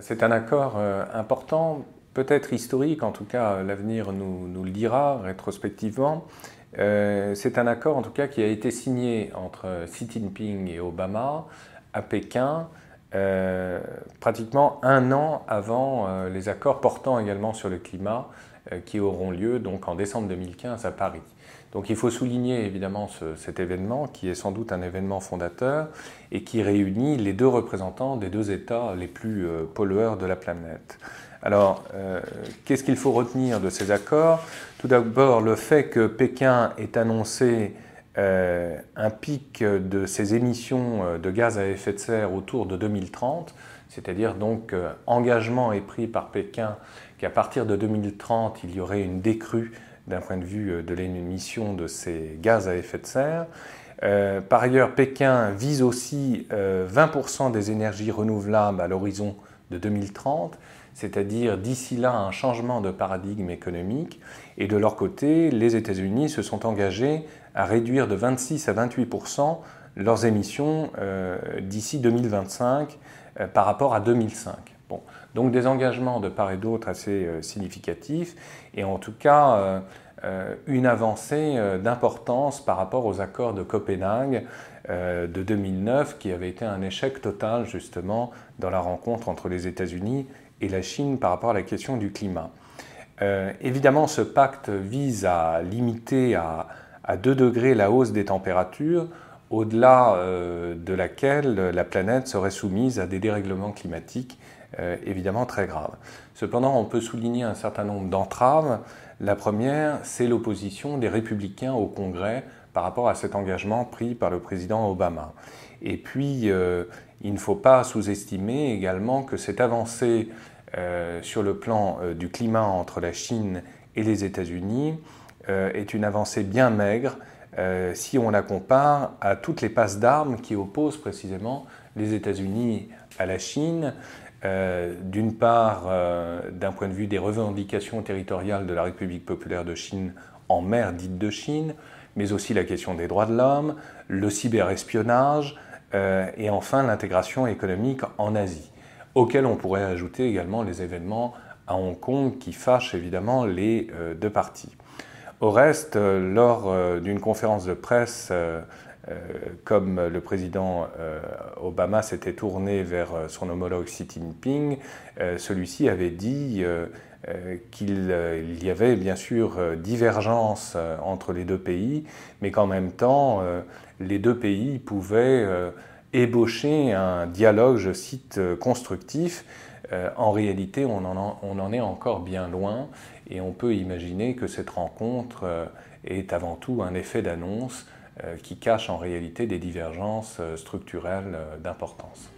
C'est un accord euh, important, peut-être historique, en tout cas l'avenir nous, le dira rétrospectivement. Euh, c'est un accord en tout cas qui a été signé entre Xi Jinping et Obama à Pékin euh, pratiquement un an avant les accords portant également sur le climat qui auront lieu donc en décembre 2015 à Paris. Donc il faut souligner évidemment cet événement qui est sans doute un événement fondateur et qui réunit les deux représentants des deux États les plus euh, pollueurs de la planète. Alors, euh, qu'est-ce qu'il faut retenir de ces accords? Tout d'abord, le fait que Pékin ait annoncé euh, un pic de ses émissions de gaz à effet de serre autour de 2030, c'est-à-dire donc engagement est pris par Pékin qu'à partir de 2030, il y aurait une décrue d'un point de vue euh, de l'émission de ces gaz à effet de serre. Euh, par ailleurs, Pékin vise aussi 20% euh, des énergies renouvelables à l'horizon de 2030, c'est-à-dire d'ici là un changement de paradigme économique. Et de leur côté, les États-Unis se sont engagés à réduire de 26 à 28% leurs émissions d'ici 2025 par rapport à 2005. Bon. Donc des engagements de part et d'autre assez euh, significatifs et en tout cas euh, euh, une avancée d'importance par rapport aux accords de Copenhague de 2009 qui avait été un échec total justement dans la rencontre entre les États-Unis et la Chine par rapport à la question du climat. évidemment, ce pacte vise à limiter à, à 2 degrés la hausse des températures au-delà de laquelle la planète serait soumise à des dérèglements climatiques euh, évidemment très grave. Cependant, on peut souligner un certain nombre d'entraves. La première, c'est l'opposition des républicains au Congrès par rapport à cet engagement pris par le président Obama. Et puis, euh, il ne faut pas sous-estimer également que cette avancée euh, sur le plan du climat entre la Chine et les États-Unis est une avancée bien maigre si on la compare à toutes les passes d'armes qui opposent précisément les États-Unis à la Chine. Euh, d'une part, euh, d'un point de vue des revendications territoriales de la République populaire de Chine en mer dite de Chine, mais aussi la question des droits de l'homme, le cyberespionnage euh, et enfin l'intégration économique en Asie, auquel on pourrait ajouter également les événements à Hong Kong qui fâchent évidemment les deux parties. Au reste, lors d'une conférence de presse euh, comme le président euh, Obama s'était tourné vers euh, son homologue Xi Jinping, celui-ci avait dit qu'il y avait bien sûr divergence entre les deux pays, mais qu'en même temps, les deux pays pouvaient ébaucher un dialogue, je cite, constructif. en réalité, on en, est encore bien loin et on peut imaginer que cette rencontre est avant tout un effet d'annonce euh, qui cache en réalité des divergences euh, structurelles euh, d'importance.